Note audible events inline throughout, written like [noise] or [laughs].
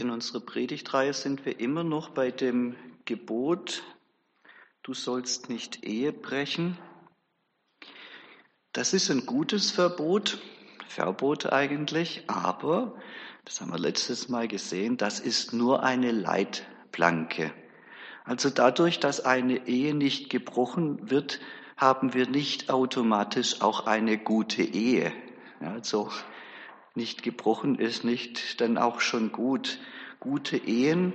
In unserer Predigtreihe sind wir immer noch bei dem Gebot, du sollst nicht Ehe brechen. Das ist ein gutes Verbot, Verbot eigentlich, aber, das haben wir letztes Mal gesehen, das ist nur eine Leitplanke. Also dadurch, dass eine Ehe nicht gebrochen wird, haben wir nicht automatisch auch eine gute Ehe. Also nicht gebrochen ist nicht dann auch schon gut. Gute Ehen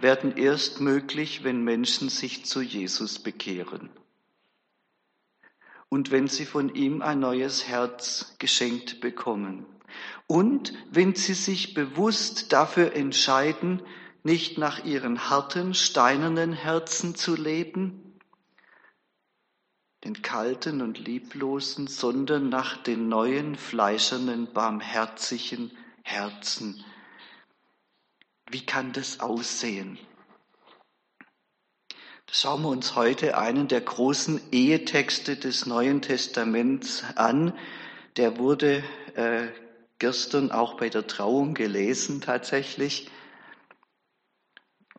werden erst möglich, wenn Menschen sich zu Jesus bekehren. Und wenn sie von ihm ein neues Herz geschenkt bekommen. Und wenn sie sich bewusst dafür entscheiden, nicht nach ihren harten, steinernen Herzen zu leben, den kalten und lieblosen, sondern nach den neuen, fleischernen, barmherzigen Herzen. Wie kann das aussehen? Schauen wir uns heute einen der großen Ehetexte des Neuen Testaments an. Der wurde äh, gestern auch bei der Trauung gelesen tatsächlich.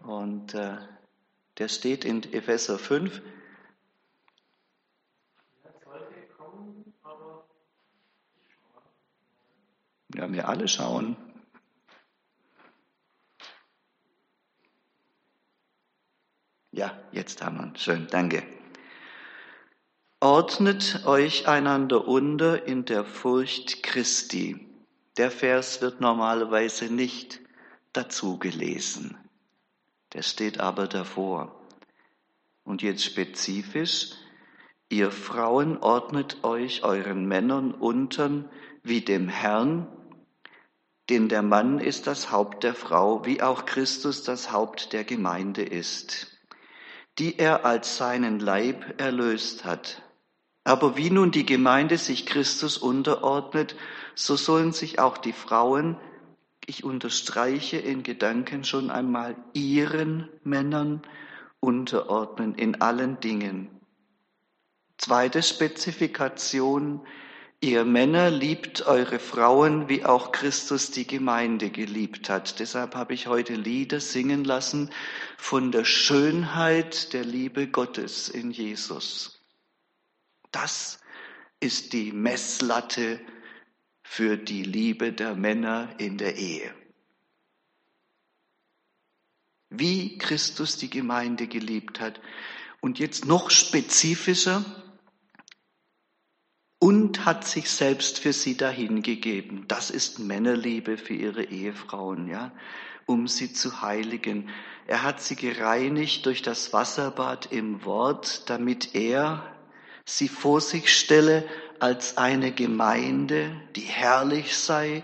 Und äh, der steht in Epheser 5. Ja, wir alle schauen. Ja, jetzt haben wir ihn. Schön, danke. Ordnet euch einander unter in der Furcht Christi. Der Vers wird normalerweise nicht dazu gelesen. Der steht aber davor. Und jetzt spezifisch, ihr Frauen ordnet euch euren Männern unter wie dem Herrn, denn der Mann ist das Haupt der Frau, wie auch Christus das Haupt der Gemeinde ist, die er als seinen Leib erlöst hat. Aber wie nun die Gemeinde sich Christus unterordnet, so sollen sich auch die Frauen, ich unterstreiche in Gedanken schon einmal, ihren Männern unterordnen in allen Dingen. Zweite Spezifikation, Ihr Männer liebt eure Frauen, wie auch Christus die Gemeinde geliebt hat. Deshalb habe ich heute Lieder singen lassen von der Schönheit der Liebe Gottes in Jesus. Das ist die Messlatte für die Liebe der Männer in der Ehe. Wie Christus die Gemeinde geliebt hat. Und jetzt noch spezifischer, und hat sich selbst für sie dahingegeben. Das ist Männerliebe für ihre Ehefrauen, ja, um sie zu heiligen. Er hat sie gereinigt durch das Wasserbad im Wort, damit er sie vor sich stelle als eine Gemeinde, die herrlich sei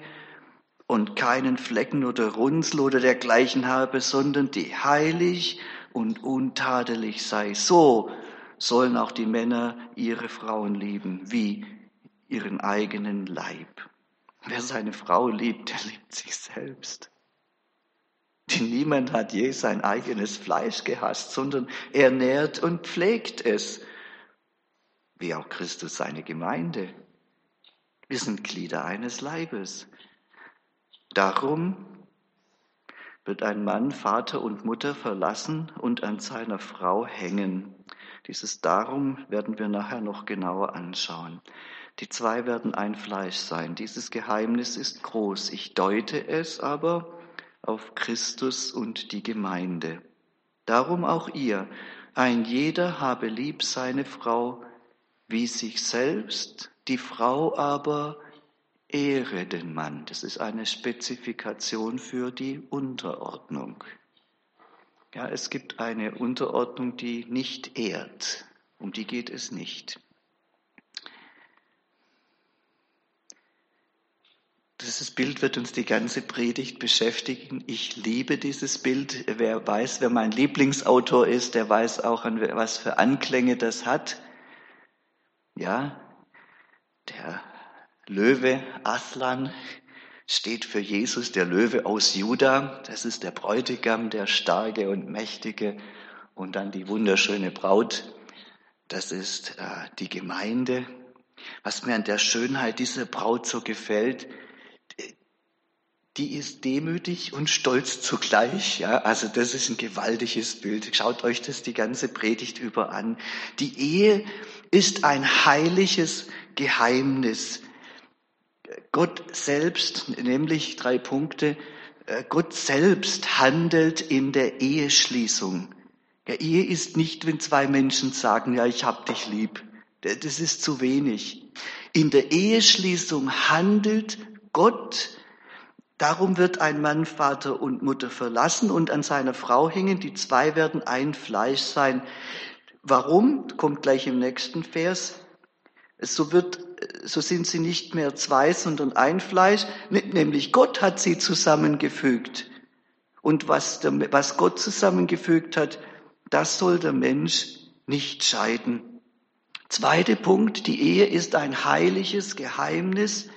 und keinen Flecken oder Runzel oder dergleichen habe, sondern die heilig und untadelig sei. So sollen auch die Männer ihre Frauen lieben, wie ihren eigenen Leib. Wer seine Frau liebt, der liebt sich selbst. Denn niemand hat je sein eigenes Fleisch gehasst, sondern er nährt und pflegt es, wie auch Christus seine Gemeinde. Wir sind Glieder eines Leibes. Darum wird ein Mann Vater und Mutter verlassen und an seiner Frau hängen. Dieses Darum werden wir nachher noch genauer anschauen. Die zwei werden ein Fleisch sein. Dieses Geheimnis ist groß. Ich deute es aber auf Christus und die Gemeinde. Darum auch ihr. Ein jeder habe lieb seine Frau wie sich selbst, die Frau aber ehre den Mann. Das ist eine Spezifikation für die Unterordnung. Ja, es gibt eine Unterordnung, die nicht ehrt. Um die geht es nicht. Dieses Bild wird uns die ganze Predigt beschäftigen. Ich liebe dieses Bild. Wer weiß, wer mein Lieblingsautor ist, der weiß auch, was für Anklänge das hat. Ja, der Löwe Aslan steht für Jesus, der Löwe aus Juda. Das ist der Bräutigam, der starke und mächtige. Und dann die wunderschöne Braut. Das ist äh, die Gemeinde. Was mir an der Schönheit dieser Braut so gefällt, die ist demütig und stolz zugleich. Ja, also das ist ein gewaltiges Bild. Schaut euch das die ganze Predigt über an. Die Ehe ist ein heiliges Geheimnis. Gott selbst, nämlich drei Punkte, äh, Gott selbst handelt in der Eheschließung. Ja, Ehe ist nicht, wenn zwei Menschen sagen, ja, ich hab dich lieb. Das ist zu wenig. In der Eheschließung handelt Gott Darum wird ein Mann Vater und Mutter verlassen und an seiner Frau hängen. Die zwei werden ein Fleisch sein. Warum? Kommt gleich im nächsten Vers. So wird, so sind sie nicht mehr zwei, sondern ein Fleisch. Nämlich Gott hat sie zusammengefügt. Und was, der, was Gott zusammengefügt hat, das soll der Mensch nicht scheiden. Zweiter Punkt, die Ehe ist ein heiliges Geheimnis.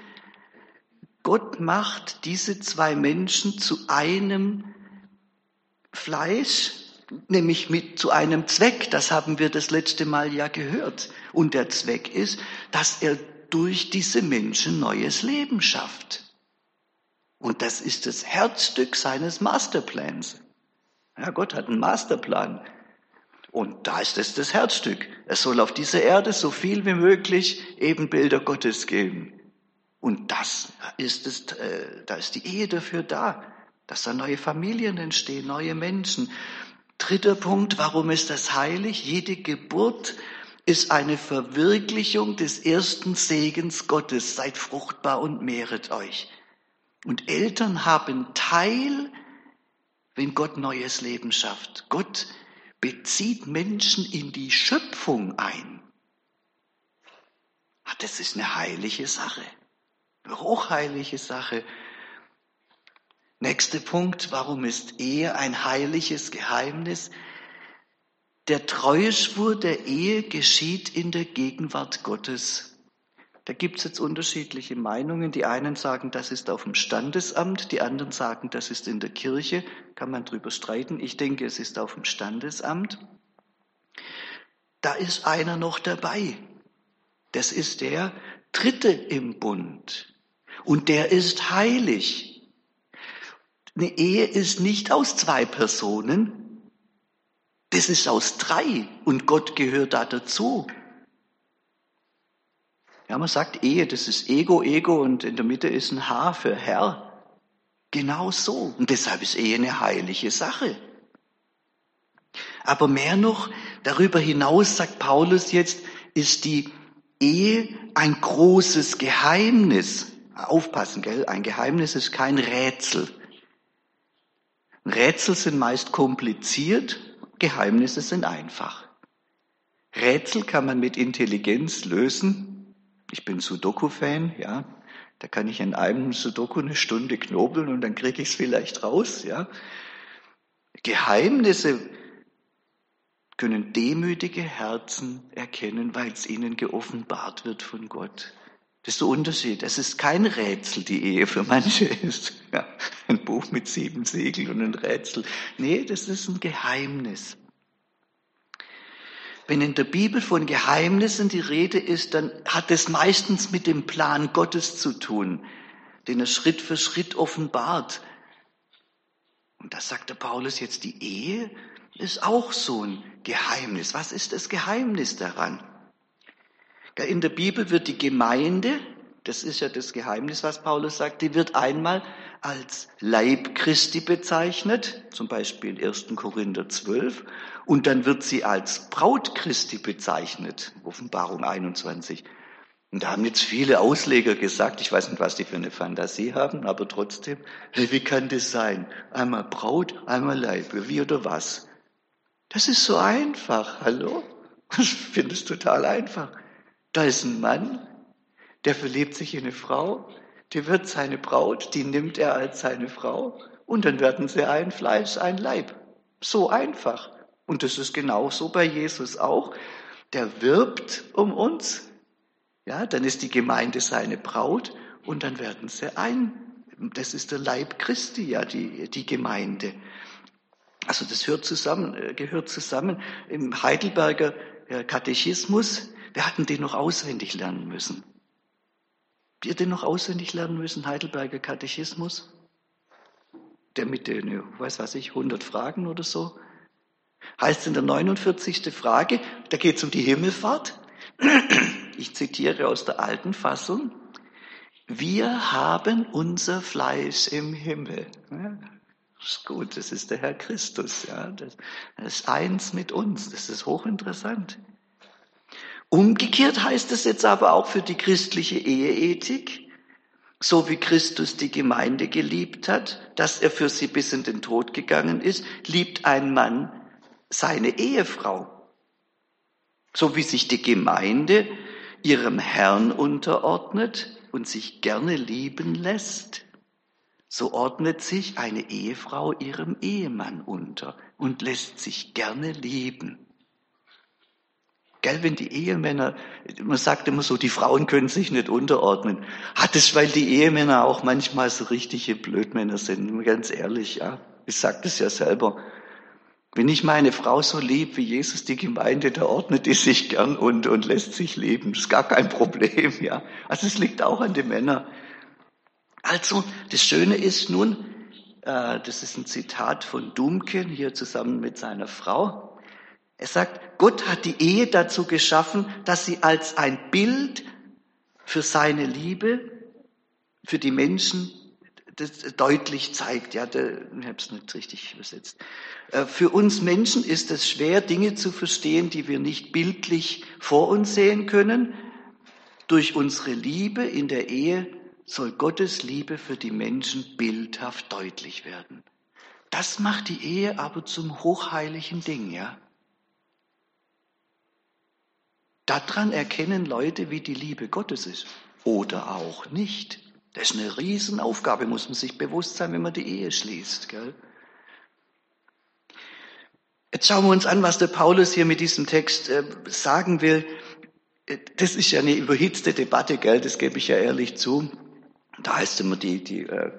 Gott macht diese zwei Menschen zu einem Fleisch, nämlich mit zu einem Zweck. Das haben wir das letzte Mal ja gehört. Und der Zweck ist, dass er durch diese Menschen neues Leben schafft. Und das ist das Herzstück seines Masterplans. Ja, Gott hat einen Masterplan. Und da ist es das Herzstück. Es soll auf dieser Erde so viel wie möglich Ebenbilder Gottes geben. Und das ist es, äh, da ist die Ehe dafür da, dass da neue Familien entstehen, neue Menschen. Dritter Punkt, warum ist das heilig? Jede Geburt ist eine Verwirklichung des ersten Segens Gottes. Seid fruchtbar und mehret euch. Und Eltern haben Teil, wenn Gott neues Leben schafft. Gott bezieht Menschen in die Schöpfung ein. Ah, das ist eine heilige Sache hochheilige Sache. Nächster Punkt, warum ist Ehe ein heiliges Geheimnis? Der Treueschwur der Ehe geschieht in der Gegenwart Gottes. Da gibt es jetzt unterschiedliche Meinungen. Die einen sagen, das ist auf dem Standesamt, die anderen sagen, das ist in der Kirche. Kann man drüber streiten. Ich denke, es ist auf dem Standesamt. Da ist einer noch dabei. Das ist der Dritte im Bund und der ist heilig. Eine Ehe ist nicht aus zwei Personen, das ist aus drei und Gott gehört da dazu. Ja, man sagt Ehe, das ist Ego, Ego und in der Mitte ist ein H für Herr. Genau so. Und deshalb ist Ehe eine heilige Sache. Aber mehr noch, darüber hinaus, sagt Paulus jetzt, ist die Ehe ein großes Geheimnis. Aufpassen, gell? Ein Geheimnis ist kein Rätsel. Rätsel sind meist kompliziert, Geheimnisse sind einfach. Rätsel kann man mit Intelligenz lösen. Ich bin Sudoku-Fan, ja. Da kann ich in einem Sudoku eine Stunde knobeln und dann kriege ich es vielleicht raus, ja. Geheimnisse können demütige Herzen erkennen, weil es ihnen geoffenbart wird von Gott. Das ist der Unterschied. Es ist kein Rätsel, die Ehe für manche ist. Ja, ein Buch mit sieben Segeln und ein Rätsel. Nee, das ist ein Geheimnis. Wenn in der Bibel von Geheimnissen die Rede ist, dann hat es meistens mit dem Plan Gottes zu tun, den er Schritt für Schritt offenbart. Und da sagt der Paulus jetzt, die Ehe ist auch so ein Geheimnis. Was ist das Geheimnis daran? In der Bibel wird die Gemeinde, das ist ja das Geheimnis, was Paulus sagt, die wird einmal als Leib Christi bezeichnet, zum Beispiel 1. Korinther 12, und dann wird sie als Braut Christi bezeichnet, Offenbarung 21. Und da haben jetzt viele Ausleger gesagt, ich weiß nicht, was die für eine Fantasie haben, aber trotzdem, wie kann das sein? Einmal Braut, einmal Leib, wie oder was? Das ist so einfach, hallo? [laughs] Ich finde es total einfach. Da ist ein Mann, der verliebt sich in eine Frau, die wird seine Braut, die nimmt er als seine Frau und dann werden sie ein Fleisch, ein Leib. So einfach. Und das ist genauso bei Jesus auch. Der wirbt um uns. Ja, dann ist die Gemeinde seine Braut und dann werden sie ein. Das ist der Leib Christi, ja, die, die Gemeinde. Also das hört zusammen, äh, gehört zusammen. Im Heidelberger äh, Katechismus wir hatten den noch auswendig lernen müssen. Wir den noch auswendig lernen müssen, Heidelberger Katechismus? der mit den, weiß was ich, 100 Fragen oder so. Heißt in der 49. Frage, da geht es um die Himmelfahrt. Ich zitiere aus der alten Fassung. Wir haben unser Fleisch im Himmel. Das ist gut, das ist der Herr Christus. Ja, das ist eins mit uns. Das ist hochinteressant. Umgekehrt heißt es jetzt aber auch für die christliche Eheethik, so wie Christus die Gemeinde geliebt hat, dass er für sie bis in den Tod gegangen ist, liebt ein Mann seine Ehefrau. So wie sich die Gemeinde ihrem Herrn unterordnet und sich gerne lieben lässt, so ordnet sich eine Ehefrau ihrem Ehemann unter und lässt sich gerne lieben. Gell, wenn die Ehemänner, man sagt immer so, die Frauen können sich nicht unterordnen. Hat es, weil die Ehemänner auch manchmal so richtige Blödmänner sind, ganz ehrlich, ja. Ich sage das ja selber. Wenn ich meine Frau so lieb wie Jesus die Gemeinde, da ordnet die sich gern und, und lässt sich leben. Das ist gar kein Problem, ja. Also es liegt auch an den Männern. Also, das Schöne ist nun, äh, das ist ein Zitat von Dumken hier zusammen mit seiner Frau. Er sagt, Gott hat die Ehe dazu geschaffen, dass sie als ein Bild für seine Liebe, für die Menschen das deutlich zeigt. Ja, der, ich habe es nicht richtig übersetzt. Äh, für uns Menschen ist es schwer, Dinge zu verstehen, die wir nicht bildlich vor uns sehen können. Durch unsere Liebe in der Ehe soll Gottes Liebe für die Menschen bildhaft deutlich werden. Das macht die Ehe aber zum hochheiligen Ding, ja. Daran erkennen Leute, wie die Liebe Gottes ist. Oder auch nicht. Das ist eine Riesenaufgabe, muss man sich bewusst sein, wenn man die Ehe schließt. Gell? Jetzt schauen wir uns an, was der Paulus hier mit diesem Text äh, sagen will. Äh, das ist ja eine überhitzte Debatte, gell? das gebe ich ja ehrlich zu. Da heißt immer, die, die, äh,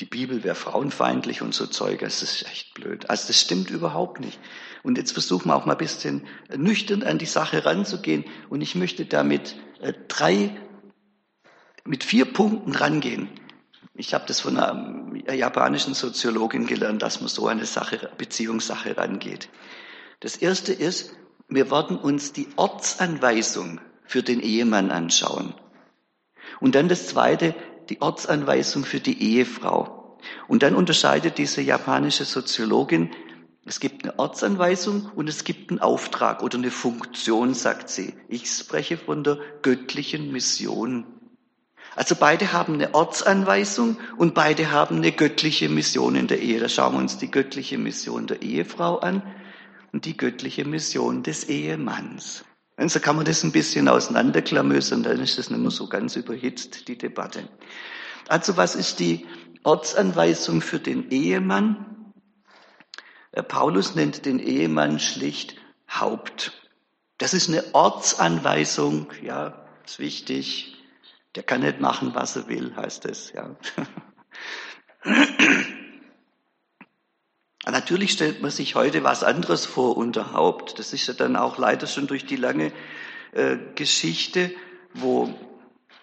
die Bibel wäre frauenfeindlich und so Zeug. Das ist echt blöd. Also das stimmt überhaupt nicht. Und jetzt versuchen wir auch mal ein bisschen nüchtern an die Sache ranzugehen. Und ich möchte damit äh, drei, mit vier Punkten rangehen. Ich habe das von einer japanischen Soziologin gelernt, dass man so eine Sache, Beziehungssache rangeht. Das erste ist, wir werden uns die Ortsanweisung für den Ehemann anschauen. Und dann das zweite, die Ortsanweisung für die Ehefrau. Und dann unterscheidet diese japanische Soziologin es gibt eine Ortsanweisung und es gibt einen Auftrag oder eine Funktion, sagt sie. Ich spreche von der göttlichen Mission. Also beide haben eine Ortsanweisung und beide haben eine göttliche Mission in der Ehe. Da schauen wir uns die göttliche Mission der Ehefrau an und die göttliche Mission des Ehemanns. Und so kann man das ein bisschen auseinanderklamösern, dann ist das nicht mehr so ganz überhitzt, die Debatte. Also was ist die Ortsanweisung für den Ehemann? Paulus nennt den Ehemann schlicht Haupt. Das ist eine Ortsanweisung, ja, ist wichtig. Der kann nicht machen, was er will, heißt es, ja. [laughs] Natürlich stellt man sich heute was anderes vor unter Haupt. Das ist ja dann auch leider schon durch die lange äh, Geschichte, wo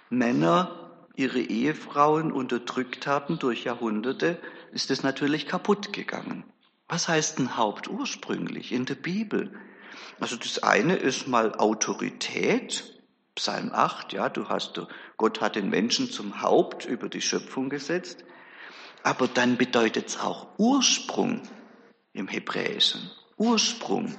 Männer ihre Ehefrauen unterdrückt haben durch Jahrhunderte, ist es natürlich kaputt gegangen. Was heißt ein Haupt ursprünglich in der Bibel? Also das eine ist mal Autorität. Psalm 8, ja, du hast, Gott hat den Menschen zum Haupt über die Schöpfung gesetzt. Aber dann bedeutet es auch Ursprung im Hebräischen. Ursprung.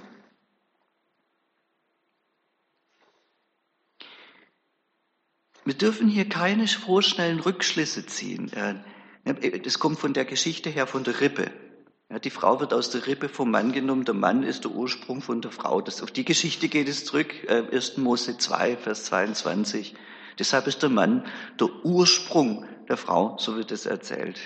Wir dürfen hier keine vorschnellen Rückschlüsse ziehen. Äh, das kommt von der Geschichte her von der Rippe. Ja, die Frau wird aus der Rippe vom Mann genommen, der Mann ist der Ursprung von der Frau. Das, auf die Geschichte geht es zurück, äh, 1. Mose 2, Vers 22. Deshalb ist der Mann der Ursprung der Frau, so wird es erzählt.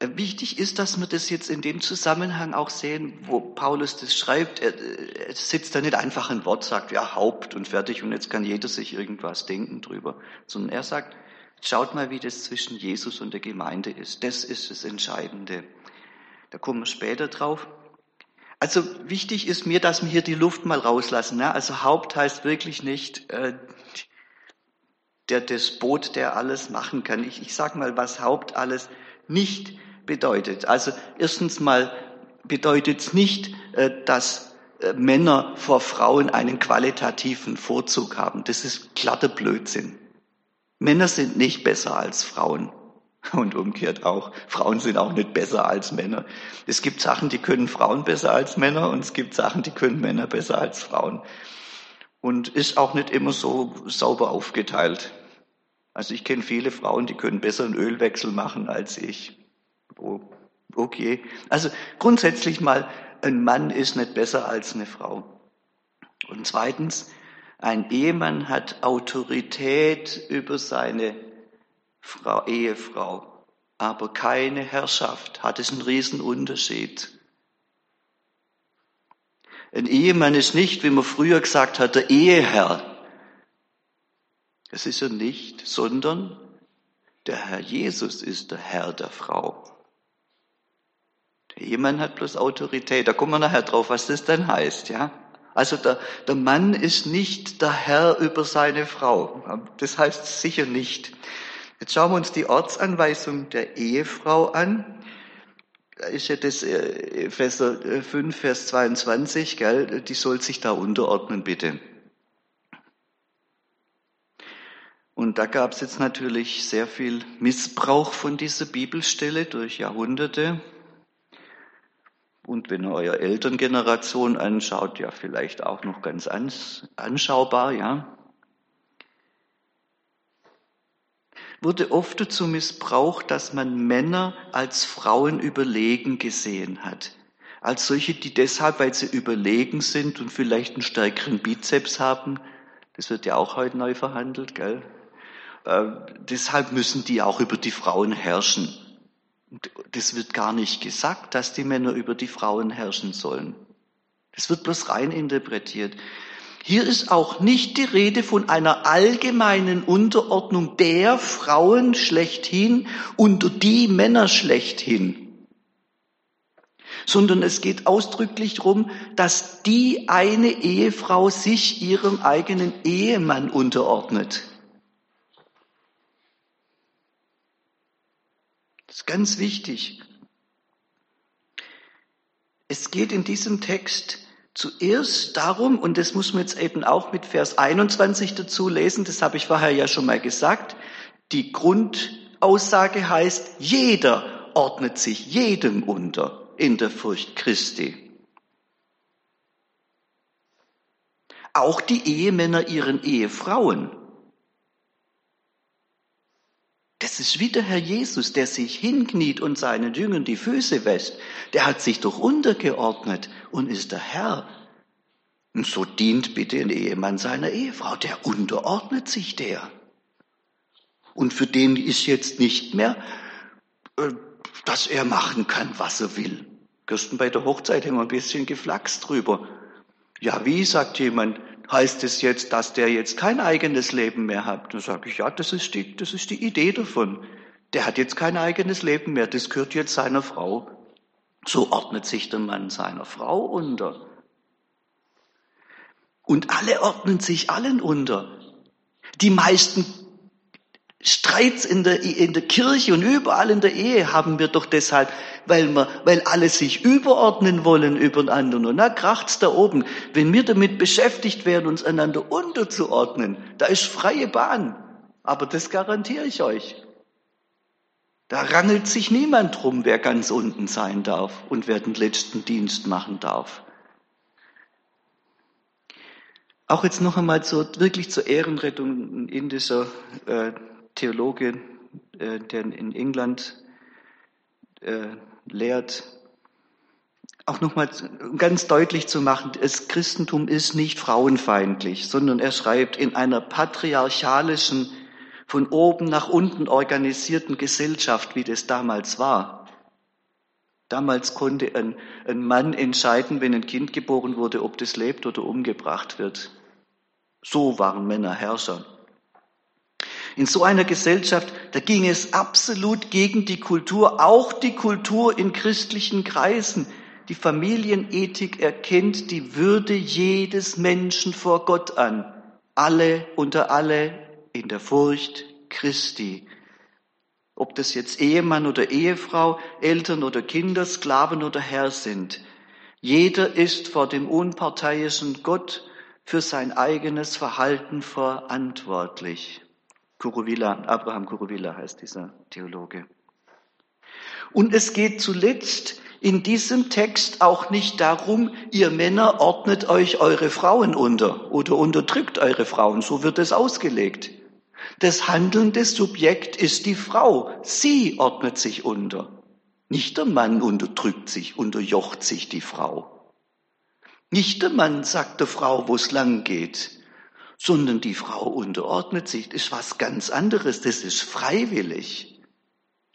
Äh, wichtig ist, dass wir das jetzt in dem Zusammenhang auch sehen, wo Paulus das schreibt. Er, er sitzt da nicht einfach ein Wort, sagt ja Haupt und fertig und jetzt kann jeder sich irgendwas denken drüber, sondern er sagt, schaut mal, wie das zwischen Jesus und der Gemeinde ist. Das ist das Entscheidende. Da kommen wir später drauf. Also wichtig ist mir, dass wir hier die Luft mal rauslassen. Ne? Also Haupt heißt wirklich nicht äh, der Despot, der alles machen kann. Ich, ich sage mal, was Haupt alles nicht bedeutet. Also erstens mal bedeutet es nicht, äh, dass äh, Männer vor Frauen einen qualitativen Vorzug haben. Das ist glatter Blödsinn. Männer sind nicht besser als Frauen. Und umgekehrt auch. Frauen sind auch nicht besser als Männer. Es gibt Sachen, die können Frauen besser als Männer und es gibt Sachen, die können Männer besser als Frauen. Und ist auch nicht immer so sauber aufgeteilt. Also ich kenne viele Frauen, die können besser einen Ölwechsel machen als ich. Oh, okay. Also grundsätzlich mal, ein Mann ist nicht besser als eine Frau. Und zweitens, ein Ehemann hat Autorität über seine Frau, Ehefrau, aber keine Herrschaft. Hat es einen Riesenunterschied. Ein Ehemann ist nicht, wie man früher gesagt hat, der Eheherr. Das ist er nicht, sondern der Herr Jesus ist der Herr der Frau. Der Ehemann hat bloß Autorität. Da kommen wir nachher drauf, was das dann heißt, ja. Also der, der Mann ist nicht der Herr über seine Frau. Das heißt sicher nicht. Jetzt schauen wir uns die Ortsanweisung der Ehefrau an. Da ist ja das äh, Epheser 5, Vers 22, gell? Die soll sich da unterordnen, bitte. Und da gab es jetzt natürlich sehr viel Missbrauch von dieser Bibelstelle durch Jahrhunderte. Und wenn ihr eure Elterngeneration anschaut, ja vielleicht auch noch ganz anschaubar, ja. Wurde oft dazu missbraucht, dass man Männer als Frauen überlegen gesehen hat. Als solche, die deshalb, weil sie überlegen sind und vielleicht einen stärkeren Bizeps haben, das wird ja auch heute neu verhandelt, gell? Äh, deshalb müssen die auch über die Frauen herrschen. Das wird gar nicht gesagt, dass die Männer über die Frauen herrschen sollen. Das wird bloß rein interpretiert. Hier ist auch nicht die Rede von einer allgemeinen Unterordnung der Frauen schlechthin unter die Männer schlechthin, sondern es geht ausdrücklich darum, dass die eine Ehefrau sich ihrem eigenen Ehemann unterordnet. Das ist ganz wichtig. Es geht in diesem Text zuerst darum, und das muss man jetzt eben auch mit Vers 21 dazu lesen, das habe ich vorher ja schon mal gesagt, die Grundaussage heißt, jeder ordnet sich jedem unter in der Furcht Christi. Auch die Ehemänner ihren Ehefrauen. Das ist wie der Herr Jesus, der sich hinkniet und seinen Jüngern die Füße wäscht. Der hat sich doch untergeordnet und ist der Herr. Und so dient bitte ein Ehemann seiner Ehefrau. Der unterordnet sich der. Und für den ist jetzt nicht mehr, äh, dass er machen kann, was er will. Gestern bei der Hochzeit haben wir ein bisschen geflaxt drüber. Ja, wie, sagt jemand, heißt es jetzt, dass der jetzt kein eigenes Leben mehr hat? Dann sage ich, ja, das ist, die, das ist die Idee davon. Der hat jetzt kein eigenes Leben mehr, das gehört jetzt seiner Frau. So ordnet sich der Mann seiner Frau unter. Und alle ordnen sich allen unter. Die meisten Streits in der, in der Kirche und überall in der Ehe haben wir doch deshalb, weil wir, weil alle sich überordnen wollen über den anderen. Und da kracht's da oben. Wenn wir damit beschäftigt werden, uns einander unterzuordnen, da ist freie Bahn. Aber das garantiere ich euch. Da rangelt sich niemand drum, wer ganz unten sein darf und wer den letzten Dienst machen darf. Auch jetzt noch einmal zur, wirklich zur Ehrenrettung indischer äh, Theologe, äh, der in England äh, lehrt, auch nochmal ganz deutlich zu machen, das Christentum ist nicht frauenfeindlich, sondern er schreibt, in einer patriarchalischen, von oben nach unten organisierten Gesellschaft, wie das damals war. Damals konnte ein, ein Mann entscheiden, wenn ein Kind geboren wurde, ob das lebt oder umgebracht wird. So waren Männer Herrscher. In so einer Gesellschaft, da ging es absolut gegen die Kultur, auch die Kultur in christlichen Kreisen. Die Familienethik erkennt die Würde jedes Menschen vor Gott an. Alle unter alle in der Furcht Christi. Ob das jetzt Ehemann oder Ehefrau, Eltern oder Kinder, Sklaven oder Herr sind. Jeder ist vor dem unparteiischen Gott für sein eigenes Verhalten verantwortlich. Kuruvilla, Abraham Kuruvilla heißt dieser Theologe. Und es geht zuletzt in diesem Text auch nicht darum, ihr Männer ordnet euch eure Frauen unter oder unterdrückt eure Frauen, so wird es ausgelegt. Das handelnde Subjekt ist die Frau, sie ordnet sich unter. Nicht der Mann unterdrückt sich, unterjocht sich die Frau. Nicht der Mann sagt der Frau, wo es lang geht, sondern die Frau unterordnet sich. Das ist was ganz anderes, das ist freiwillig.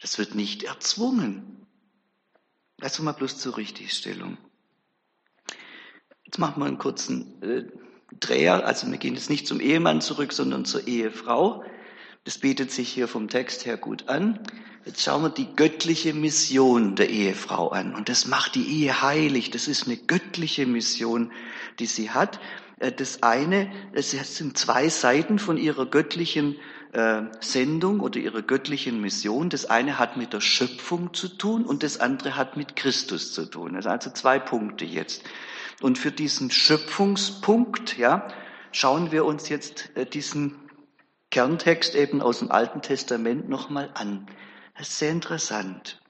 Das wird nicht erzwungen. Also mal bloß zur Richtigstellung. Jetzt machen wir einen kurzen äh, Dreher. Also wir gehen jetzt nicht zum Ehemann zurück, sondern zur Ehefrau. Das bietet sich hier vom Text her gut an. Jetzt schauen wir die göttliche Mission der Ehefrau an. Und das macht die Ehe heilig. Das ist eine göttliche Mission, die sie hat. Äh, das eine, es sind zwei Seiten von ihrer göttlichen äh, Sendung oder ihrer göttlichen Mission. Das eine hat mit der Schöpfung zu tun und das andere hat mit Christus zu tun. Das sind also zwei Punkte jetzt. Und für diesen Schöpfungspunkt, ja, schauen wir uns jetzt äh, diesen Kerntext eben aus dem Alten Testament nochmal an. Das ist sehr interessant.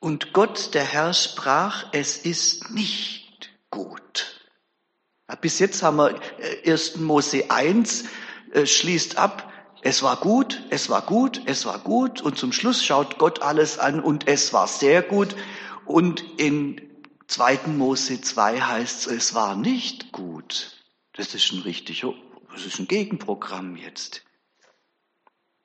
Und Gott, der Herr, sprach, es ist nicht gut. Bis jetzt haben wir 1. Äh, Mose 1, äh, schließt ab, es war gut, es war gut, es war gut und zum Schluss schaut Gott alles an und es war sehr gut und in 2. Mose 2 heißt es, es war nicht gut. Das ist ein richtiger, das ist ein Gegenprogramm jetzt.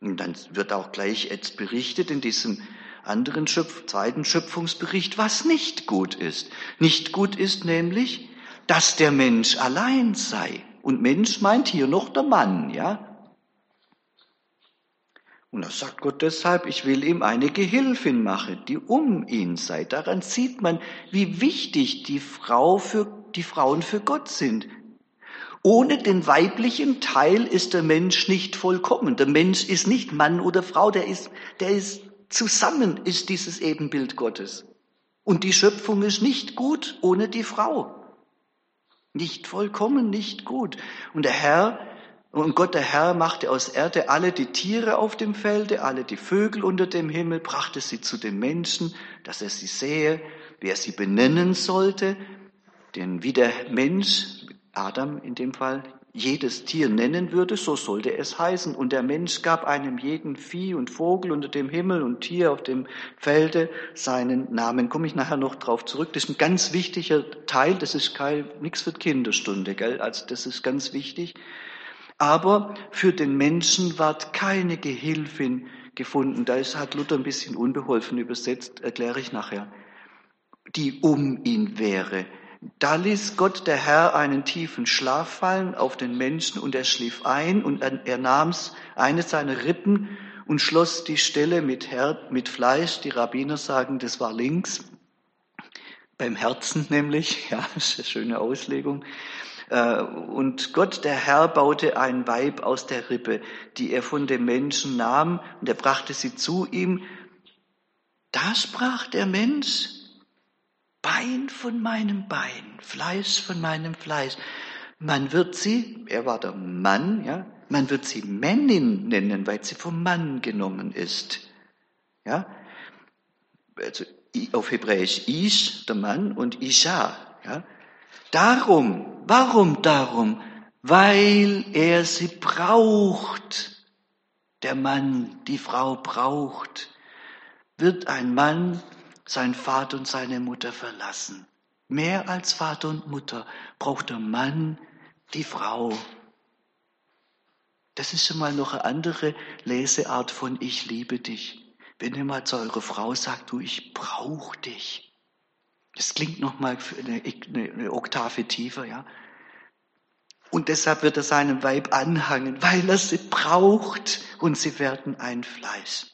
Und dann wird auch gleich jetzt berichtet in diesem anderen Schöpf zweiten Schöpfungsbericht, was nicht gut ist. Nicht gut ist nämlich, dass der Mensch allein sei. Und Mensch meint hier noch der Mann, ja? Und da sagt Gott deshalb, ich will ihm eine Gehilfin machen, die um ihn sei. Daran sieht man, wie wichtig die Frau für, die Frauen für Gott sind. Ohne den weiblichen Teil ist der Mensch nicht vollkommen. Der Mensch ist nicht Mann oder Frau, der ist, der ist zusammen, ist dieses Ebenbild Gottes. Und die Schöpfung ist nicht gut ohne die Frau. Nicht vollkommen, nicht gut. Und der Herr, und Gott der Herr machte aus Erde alle die Tiere auf dem Felde, alle die Vögel unter dem Himmel, brachte sie zu den Menschen, dass er sie sehe, wie er sie benennen sollte. Denn wie der Mensch, Adam in dem Fall, jedes Tier nennen würde, so sollte es heißen. Und der Mensch gab einem jeden Vieh und Vogel unter dem Himmel und Tier auf dem Felde seinen Namen. Komme ich nachher noch drauf zurück. Das ist ein ganz wichtiger Teil. Das ist kein, nichts für Kinderstunde, gell? Also das ist ganz wichtig. Aber für den Menschen ward keine Gehilfin gefunden. Da hat Luther ein bisschen unbeholfen übersetzt, erkläre ich nachher. Die um ihn wäre. Da ließ Gott der Herr einen tiefen Schlaf fallen auf den Menschen und er schlief ein und er nahm eine seiner Rippen und schloss die Stelle mit, Her mit Fleisch. Die Rabbiner sagen, das war links, beim Herzen nämlich. [laughs] Ja, ist eine schöne Auslegung. Äh, und Gott, der Herr, baute ein Weib aus der Rippe, die er von dem Menschen nahm und er brachte sie zu ihm. Da sprach der Mensch, Bein von meinem Bein, Fleisch von meinem Fleisch. Man wird sie, er war der Mann, ja, man wird sie Männin nennen, weil sie vom Mann genommen ist. Ja, also auf Hebräisch Ish, der Mann, und Isha. Ja. Darum, warum darum? Weil er sie braucht. Der Mann, die Frau braucht. Wird ein Mann sein Vater und seine Mutter verlassen. Mehr als Vater und Mutter braucht der Mann die Frau. Das ist schon mal noch eine andere Leseart von Ich liebe dich. Wenn ihr mal zu eurer Frau sagt, du, ich brauche dich. Das klingt noch mal eine, eine Oktave tiefer, ja. Und deshalb wird er seinem Weib anhangen, weil er sie braucht und sie werden ein Fleisch.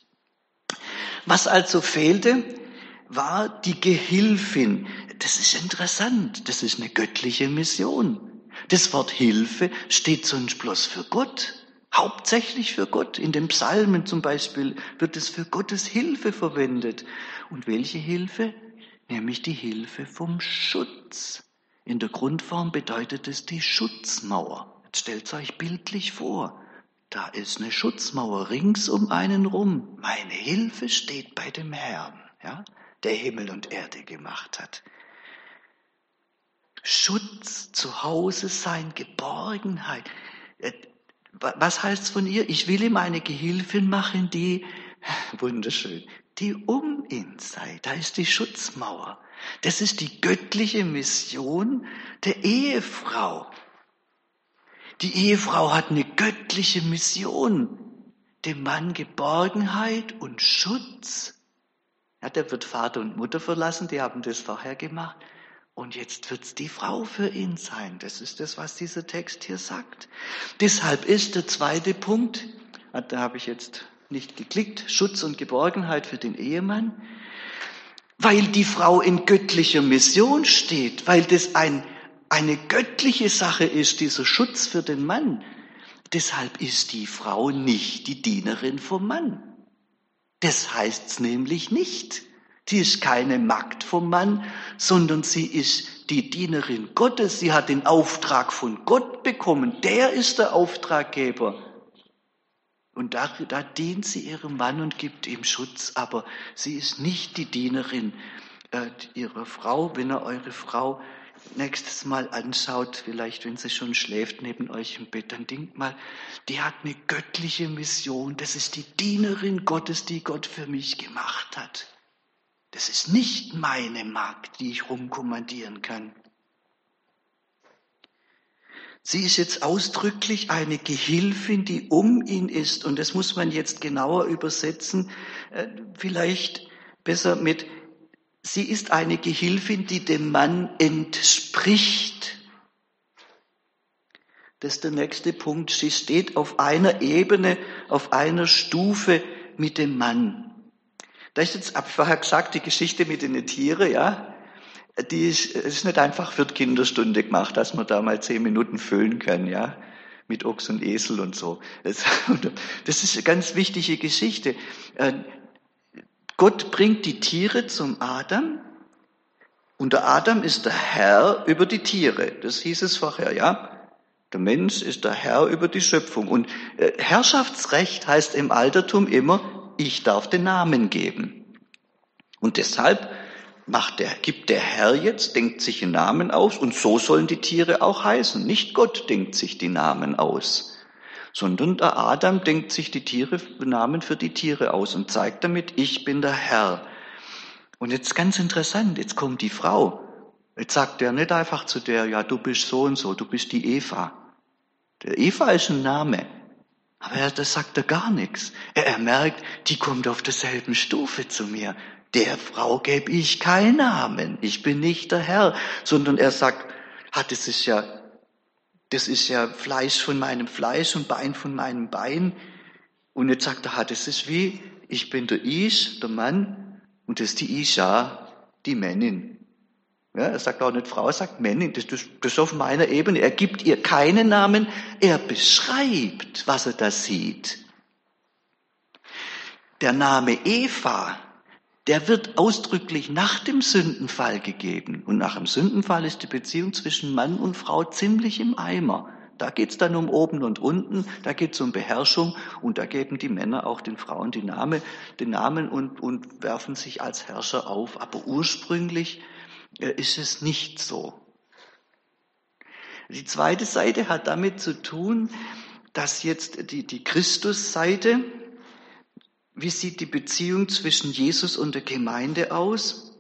Was also fehlte, war die Gehilfin. Das ist interessant. Das ist eine göttliche Mission. Das Wort Hilfe steht sonst bloß für Gott. Hauptsächlich für Gott. In den Psalmen zum Beispiel wird es für Gottes Hilfe verwendet. Und welche Hilfe? Nämlich die Hilfe vom Schutz. In der Grundform bedeutet es die Schutzmauer. Jetzt stellt euch bildlich vor. Da ist eine Schutzmauer rings um einen rum. Meine Hilfe steht bei dem Herrn, ja, der Himmel und Erde gemacht hat. Schutz, zu Hause sein, Geborgenheit. Äh, was heißt von ihr? Ich will ihm eine Gehilfin machen, die, [laughs] wunderschön, die um ihn sei. Da ist die Schutzmauer. Das ist die göttliche Mission der Ehefrau. Die Ehefrau hat eine göttliche Mission, dem Mann Geborgenheit und Schutz. Ja, der wird Vater und Mutter verlassen, die haben das vorher gemacht. Und jetzt wird's die Frau für ihn sein. Das ist das, was dieser Text hier sagt. Deshalb ist der zweite Punkt, ah, da habe ich jetzt nicht geklickt, Schutz und Geborgenheit für den Ehemann, weil die Frau in göttlicher Mission steht, weil das ein, eine göttliche Sache ist, dieser Schutz für den Mann. Deshalb ist die Frau nicht die Dienerin vom Mann. Das heißt's nämlich nicht. Sie ist keine Magd vom Mann, sondern sie ist die Dienerin Gottes. Sie hat den Auftrag von Gott bekommen. Der ist der Auftraggeber. Und da, da dient sie ihrem Mann und gibt ihm Schutz, aber sie ist nicht die Dienerin äh, ihrer Frau. Wenn er eure Frau nächstes Mal anschaut, vielleicht wenn sie schon schläft neben euch im Bett, dann denkt mal, die hat eine göttliche Mission. Das ist die Dienerin Gottes, die Gott für mich gemacht hat. Das ist nicht meine Magd, die ich rumkommandieren kann. Sie ist jetzt ausdrücklich eine Gehilfin, die um ihn ist. Und das muss man jetzt genauer übersetzen. Äh, vielleicht besser mit, sie ist eine Gehilfin, die dem Mann entspricht. Das ist der nächste Punkt. Sie steht auf einer Ebene, auf einer Stufe mit dem Mann. Da ist jetzt, vorher gesagt, die Geschichte mit den Tieren, ja, die ist, ist nicht einfach für die Kinderstunde gemacht, dass man da mal zehn Minuten füllen kann, ja, mit Ochs und Esel und so. Das, [laughs] das ist eine ganz wichtige Geschichte. Gott bringt die Tiere zum Adam und der Adam ist der Herr über die Tiere. Das hieß es vorher, ja. Der Mensch ist der Herr über die Schöpfung. Und äh, Herrschaftsrecht heißt im Altertum immer, ich darf den Namen geben. Und deshalb macht der, gibt der Herr jetzt, denkt sich einen Namen aus und so sollen die Tiere auch heißen. Nicht Gott denkt sich die Namen aus, sondern der Adam denkt sich die Tiere, Namen für die Tiere aus und zeigt damit, ich bin der Herr. Und jetzt ganz interessant, jetzt kommt die Frau. Jetzt sagt er nicht einfach zu der, ja, du bist so und so, du bist die Eva. Der Eva ist ein Name. Aber er, das sagt er gar nichts. Er, er merkt, die kommt auf derselben Stufe zu mir. Der Frau gebe ich keinen Namen. Ich bin nicht der Herr, sondern er sagt, hat, ah, das ist ja, das ist ja Fleisch von meinem Fleisch und Bein von meinem Bein. Und jetzt sagt er, ah, das ist wie, ich bin der Ish, der Mann, und das ist die Isha, die Männin. Ja, er sagt auch nicht Frau, er sagt Männin. Das, das, das ist auf meiner Ebene. Er gibt ihr keinen Namen. Er beschreibt, was er da sieht. Der Name Eva, der wird ausdrücklich nach dem Sündenfall gegeben. Und nach dem Sündenfall ist die Beziehung zwischen Mann und Frau ziemlich im Eimer. Da geht's dann um oben und unten, da geht's um Beherrschung und da geben die Männer auch den Frauen die Name, den Namen und, und werfen sich als Herrscher auf. Aber ursprünglich ist es nicht so. Die zweite Seite hat damit zu tun, dass jetzt die, die Christusseite, wie sieht die Beziehung zwischen Jesus und der Gemeinde aus?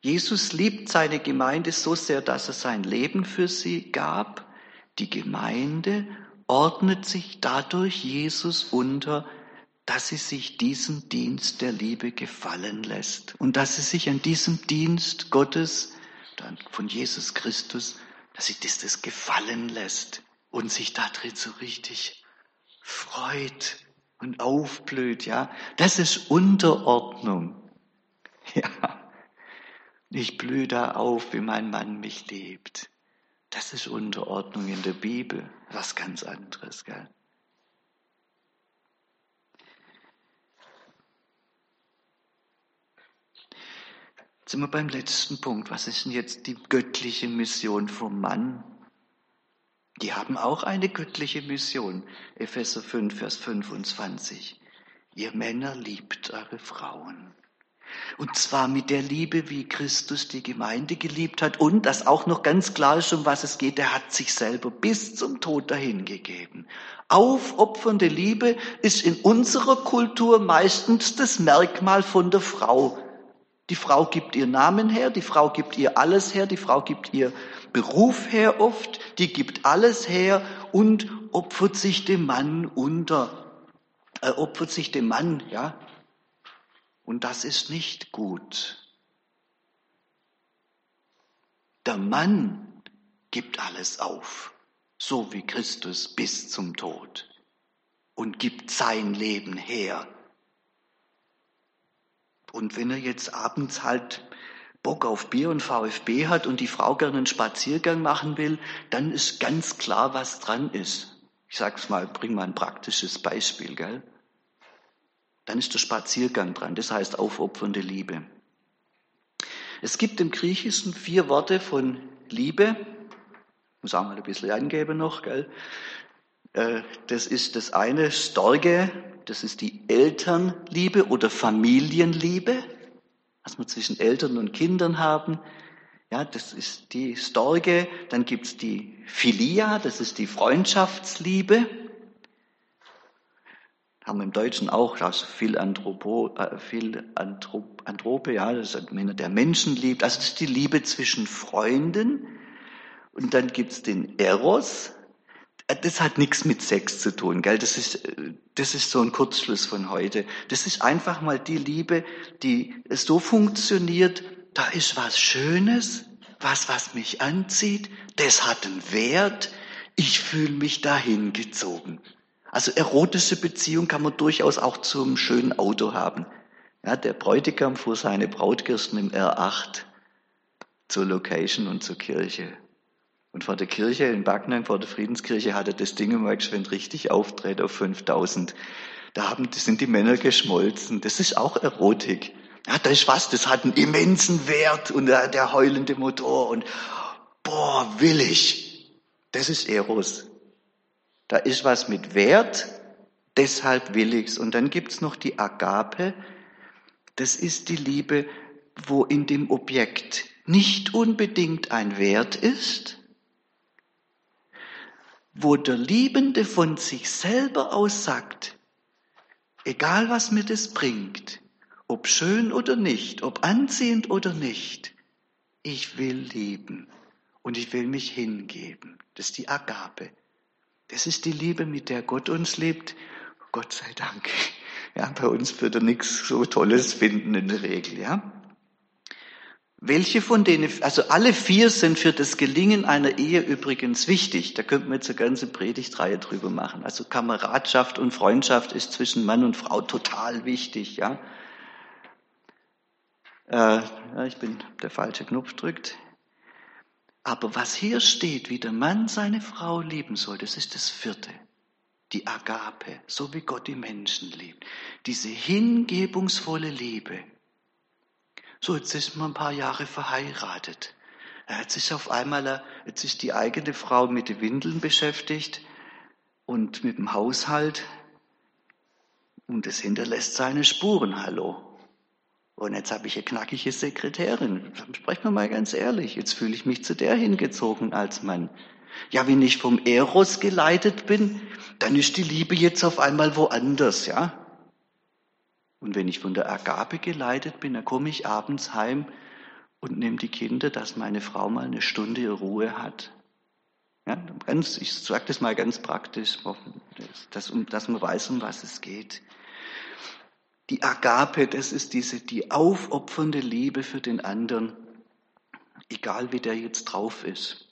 Jesus liebt seine Gemeinde so sehr, dass er sein Leben für sie gab. Die Gemeinde ordnet sich dadurch Jesus unter, dass sie sich diesen Dienst der Liebe gefallen lässt und dass sie sich an diesem Dienst Gottes, von Jesus Christus, dass sie das, das gefallen lässt und sich darin so richtig freut und aufblüht, ja. Das ist Unterordnung. [laughs] Ja. Ich blühe da auf, wie mein Mann mich liebt. Das ist Unterordnung in der Bibel, was ganz anderes, gell? Jetzt sind wir beim letzten Punkt. Was ist denn jetzt die göttliche Mission vom Mann? Die haben auch eine göttliche Mission. Epheser 5, Vers 25. Ihr Männer liebt eure Frauen. Und zwar mit der Liebe, wie Christus die Gemeinde geliebt hat. Und das auch noch ganz klar ist, um was es geht, er hat sich selber bis zum Tod dahingegeben. Aufopfernde Liebe ist in unserer Kultur meistens das Merkmal von der Frau. Die Frau gibt ihr Namen her, die Frau gibt ihr alles her, die Frau gibt ihr Beruf her oft, die gibt alles her und opfert sich dem Mann unter, äh, opfert sich dem Mann, ja, und das ist nicht gut. Der Mann gibt alles auf, so wie Christus bis zum Tod und gibt sein Leben her. Und wenn er jetzt abends halt Bock auf Bier und VfB hat und die Frau gerne einen Spaziergang machen will, dann ist ganz klar, was dran ist. Ich sag's mal, bring mal ein praktisches Beispiel, gell? Dann ist der Spaziergang dran, das heißt aufopfernde Liebe. Es gibt im Griechischen vier Worte von Liebe. Muss auch mal ein bisschen angeben noch, gell? Äh, das ist das eine Storge, das ist die Elternliebe oder Familienliebe, was wir zwischen Eltern und Kindern haben. Ja, das ist die Storge. Dann gibt's die Philia, das ist die Freundschaftsliebe haben wir im Deutschen auch, also viel, Anthropo, äh, viel Anthrop, Anthrope, ja, das ist Männer, der Menschen liebt. Also das ist die Liebe zwischen Freunden. Und dann gibt's den Eros. Das hat nichts mit Sex zu tun, gell? Das ist, das ist so ein Kurzschluss von heute. Das ist einfach mal die Liebe, die so funktioniert. Da ist was Schönes, was, was mich anzieht. Das hat einen Wert. Ich fühle mich dahin gezogen. Also erotische Beziehung kann man durchaus auch zum schönen Auto haben. Ja, der Bräutigam fuhr seine Brautgirsten im R8 zur Location und zur Kirche. Und vor der Kirche in Backnang, vor der Friedenskirche, hatte das Ding immer geschwind richtig auftritt auf 5000. Da haben, sind die Männer geschmolzen. Das ist auch Erotik. Ja, da ist was, das hat einen immensen Wert und der, der heulende Motor und boah, will ich. Das ist Eros. Da ist was mit Wert, deshalb will ich's. Und dann gibt's noch die Agape. Das ist die Liebe, wo in dem Objekt nicht unbedingt ein Wert ist, wo der Liebende von sich selber aus sagt, egal was mir das bringt, ob schön oder nicht, ob anziehend oder nicht, ich will lieben und ich will mich hingeben. Das ist die Agape. Das ist die Liebe, mit der Gott uns liebt. Gott sei Dank. Ja, bei uns wird er nichts so Tolles finden in der Regel, ja. Welche von denen, also alle vier sind für das Gelingen einer Ehe übrigens wichtig. Da könnten wir jetzt eine ganze Predigtreihe drüber machen. Also Kameradschaft und Freundschaft ist zwischen Mann und Frau total wichtig, ja. Äh, ja ich bin, der falsche Knopf drückt. Aber was hier steht, wie der Mann seine Frau lieben soll, das ist das vierte. Die Agape, so wie Gott die Menschen liebt. Diese hingebungsvolle Liebe. So, jetzt ist man ein paar Jahre verheiratet. Jetzt ist auf einmal, jetzt ist die eigene Frau mit den Windeln beschäftigt und mit dem Haushalt. Und es hinterlässt seine Spuren, hallo. Und jetzt habe ich eine knackige Sekretärin. Sprechen wir mal ganz ehrlich. Jetzt fühle ich mich zu der hingezogen als Mann. Ja, wenn ich vom Eros geleitet bin, dann ist die Liebe jetzt auf einmal woanders, ja? Und wenn ich von der Agape geleitet bin, dann komme ich abends heim und nehme die Kinder, dass meine Frau mal eine Stunde Ruhe hat. Ja, ganz, ich sage das mal ganz praktisch, dass, dass man weiß, um was es geht. Die Agape, das ist diese, die aufopfernde Liebe für den anderen, egal wie der jetzt drauf ist.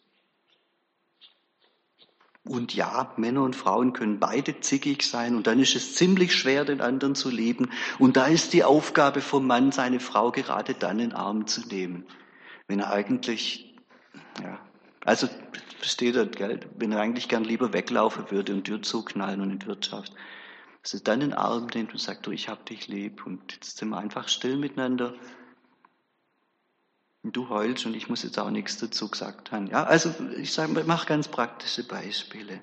Und ja, Männer und Frauen können beide zickig sein und dann ist es ziemlich schwer, den anderen zu lieben. Und da ist die Aufgabe vom Mann, seine Frau gerade dann in den Arm zu nehmen. Wenn er eigentlich, ja, also versteht das, gell? Wenn er eigentlich gern lieber weglaufen würde und Tür zuknallen und in die Wirtschaft. Dass er dann den Arm nimmt und sagt, du, ich hab dich lieb und jetzt sind wir einfach still miteinander. Und du heulst und ich muss jetzt auch nichts dazu gesagt haben. Ja, also ich sage, mach ganz praktische Beispiele.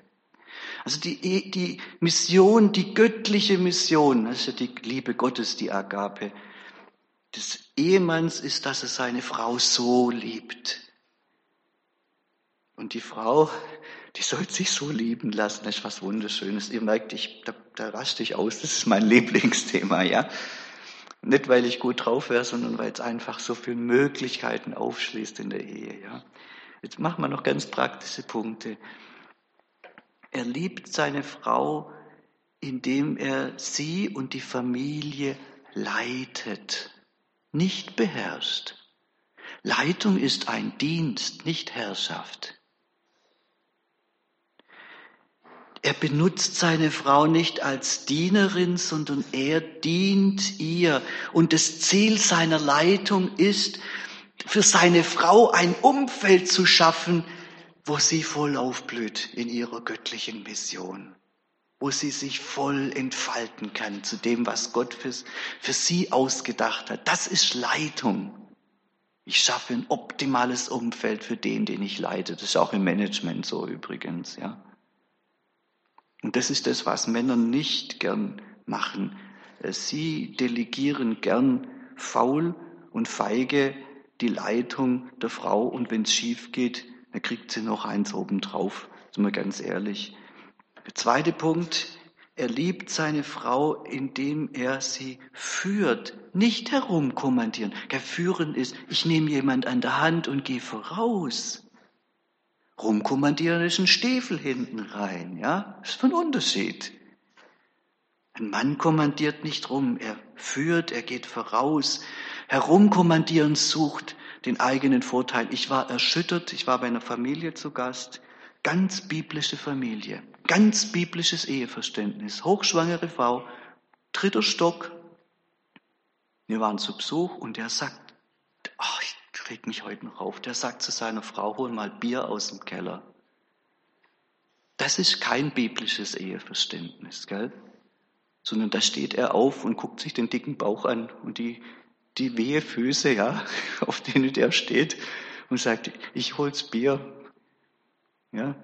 Also die, die Mission, die göttliche Mission, das ist ja die Liebe Gottes, die Agape, des Ehemanns ist, dass er seine Frau so liebt. Und die Frau, die soll sich so lieben lassen. Das ist was Wunderschönes. Ihr merkt, ich, da, da raste ich aus. Das ist mein Lieblingsthema, ja. Nicht, weil ich gut drauf wäre, sondern weil es einfach so viele Möglichkeiten aufschließt in der Ehe, ja. Jetzt machen wir noch ganz praktische Punkte. Er liebt seine Frau, indem er sie und die Familie leitet nicht beherrscht. Leitung ist ein Dienst, nicht Herrschaft. Er benutzt seine Frau nicht als Dienerin, sondern er dient ihr. Und das Ziel seiner Leitung ist, für seine Frau ein Umfeld zu schaffen, wo sie voll aufblüht in ihrer göttlichen Mission wo sie sich voll entfalten kann zu dem, was Gott für, für sie ausgedacht hat. Das ist Leitung. Ich schaffe ein optimales Umfeld für den, den ich leite. Das ist auch im Management so übrigens, ja. Und das ist das, was Männer nicht gern machen. Sie delegieren gern faul und feige die Leitung der Frau und wenn es schief geht, dann kriegt sie noch eins obendrauf. Sind wir ganz ehrlich. Der zweite Punkt, er liebt seine Frau, indem er sie führt, nicht herumkommandieren. Führen ist, ich nehme jemand an der Hand und gehe voraus. Rumkommandieren ist ein Stiefel hinten rein, ja? Das ist ein Unterschied. Ein Mann kommandiert nicht rum, er führt, er geht voraus. Herumkommandieren sucht den eigenen Vorteil. Ich war erschüttert, ich war bei einer Familie zu Gast, ganz biblische Familie. Ganz biblisches Eheverständnis. Hochschwangere Frau, dritter Stock. Wir waren zu Besuch und der sagt, ach, ich reg mich heute noch auf, der sagt zu seiner Frau, hol mal Bier aus dem Keller. Das ist kein biblisches Eheverständnis, gell? Sondern da steht er auf und guckt sich den dicken Bauch an und die, die wehe Füße, ja, [laughs] auf denen der steht und sagt, ich hol's Bier. Ja,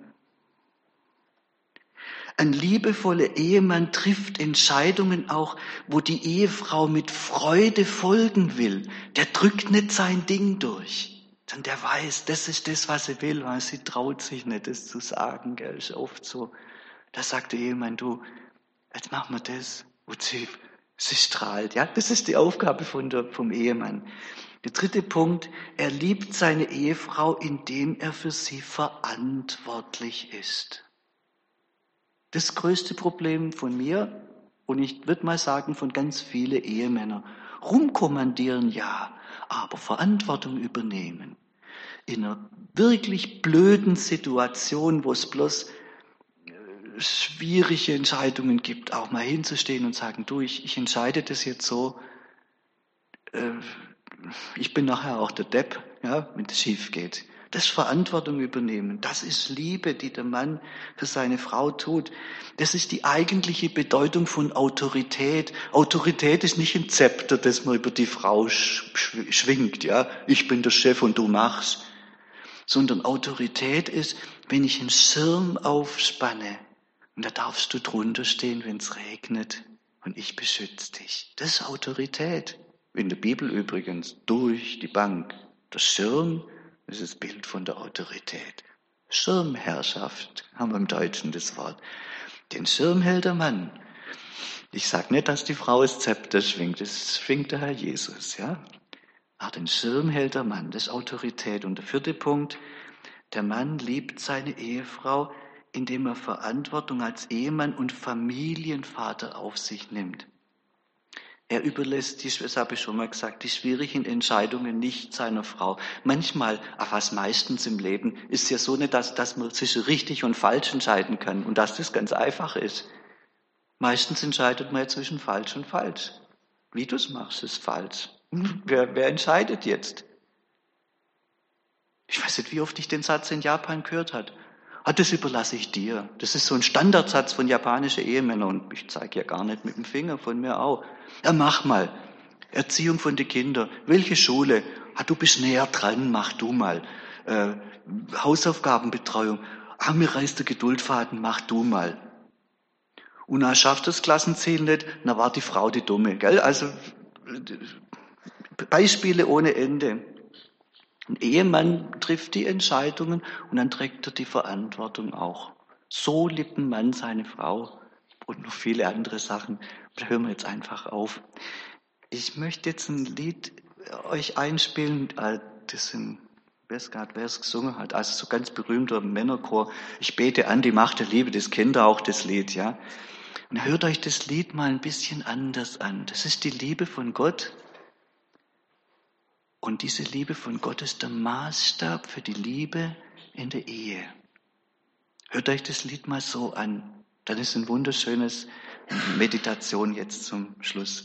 ein liebevoller Ehemann trifft Entscheidungen auch, wo die Ehefrau mit Freude folgen will. Der drückt nicht sein Ding durch, sondern der weiß, das ist das, was er will, weil sie traut sich nicht, das zu sagen. Gell? Ist oft so. Da sagt der Ehemann, du, jetzt machen wir das. Und sie, sie strahlt. Ja, das ist die Aufgabe von der, vom Ehemann. Der dritte Punkt, er liebt seine Ehefrau, indem er für sie verantwortlich ist. Das größte Problem von mir und ich würde mal sagen von ganz vielen Ehemännern. Rumkommandieren ja, aber Verantwortung übernehmen. In einer wirklich blöden Situation, wo es bloß äh, schwierige Entscheidungen gibt, auch mal hinzustehen und sagen, du, ich, ich entscheide das jetzt so, äh, ich bin nachher auch der Depp, ja, wenn es schief geht. Das Verantwortung übernehmen. Das ist Liebe, die der Mann für seine Frau tut. Das ist die eigentliche Bedeutung von Autorität. Autorität ist nicht ein Zepter, das man über die Frau schwingt, ja. Ich bin der Chef und du machst. Sondern Autorität ist, wenn ich einen Schirm aufspanne und da darfst du drunter stehen, wenn es regnet und ich beschütze dich. Das ist Autorität. In der Bibel übrigens durch die Bank. Der Schirm das ist das Bild von der Autorität. Schirmherrschaft haben wir im Deutschen das Wort. Den Schirm hält der Mann. Ich sage nicht, dass die Frau das Zepter schwingt, das schwingt der Herr Jesus, ja. Aber den Schirm hält der Mann, das ist Autorität. Und der vierte Punkt, der Mann liebt seine Ehefrau, indem er Verantwortung als Ehemann und Familienvater auf sich nimmt. Er überlässt, das habe ich schon mal gesagt, die schwierigen Entscheidungen nicht seiner Frau. Manchmal, ach was meistens im Leben, ist es ja so nicht, dass, dass man sich richtig und falsch entscheiden kann und dass das ganz einfach ist. Meistens entscheidet man ja zwischen falsch und falsch. Wie du es machst, ist falsch. Wer, wer entscheidet jetzt? Ich weiß nicht, wie oft ich den Satz in Japan gehört habe. Ah, das überlasse ich dir. Das ist so ein Standardsatz von japanischen Ehemännern und ich zeige ja gar nicht mit dem Finger, von mir auch. Ja, mach mal. Erziehung von den Kindern. Welche Schule? Ah, du bist näher dran, mach du mal. Äh, Hausaufgabenbetreuung. Ah, mir reißt der Geduldfaden, mach du mal. Und er schafft das Klassenziel nicht, dann war die Frau die Dumme, gell? Also, Beispiele ohne Ende. Ein Ehemann trifft die Entscheidungen und dann trägt er die Verantwortung auch. So liebt ein Mann seine Frau und noch viele andere Sachen. Da hören wir jetzt einfach auf. Ich möchte jetzt ein Lied euch einspielen, äh, das nicht, wer es gesungen hat, also so ganz berühmter Männerchor. Ich bete an die Macht der Liebe, das kennt ihr auch, das Lied, ja. Und hört euch das Lied mal ein bisschen anders an. Das ist die Liebe von Gott und diese Liebe von Gott ist der Maßstab für die Liebe in der Ehe. Hört euch das Lied mal so an. Dann ist ein wunderschönes Meditation jetzt zum Schluss.